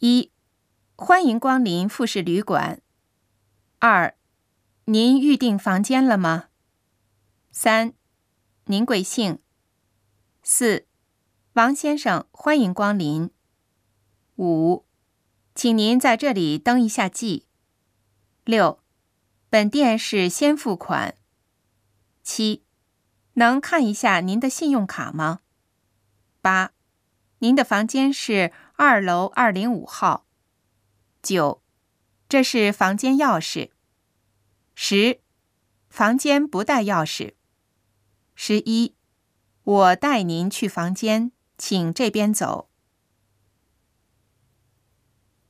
一、欢迎光临富士旅馆。二、您预订房间了吗？三、您贵姓？四、王先生，欢迎光临。五、请您在这里登一下记。六、本店是先付款。七、能看一下您的信用卡吗？八、您的房间是二楼二零五号。九、这是房间钥匙。十、房间不带钥匙。十一、我带您去房间，请这边走。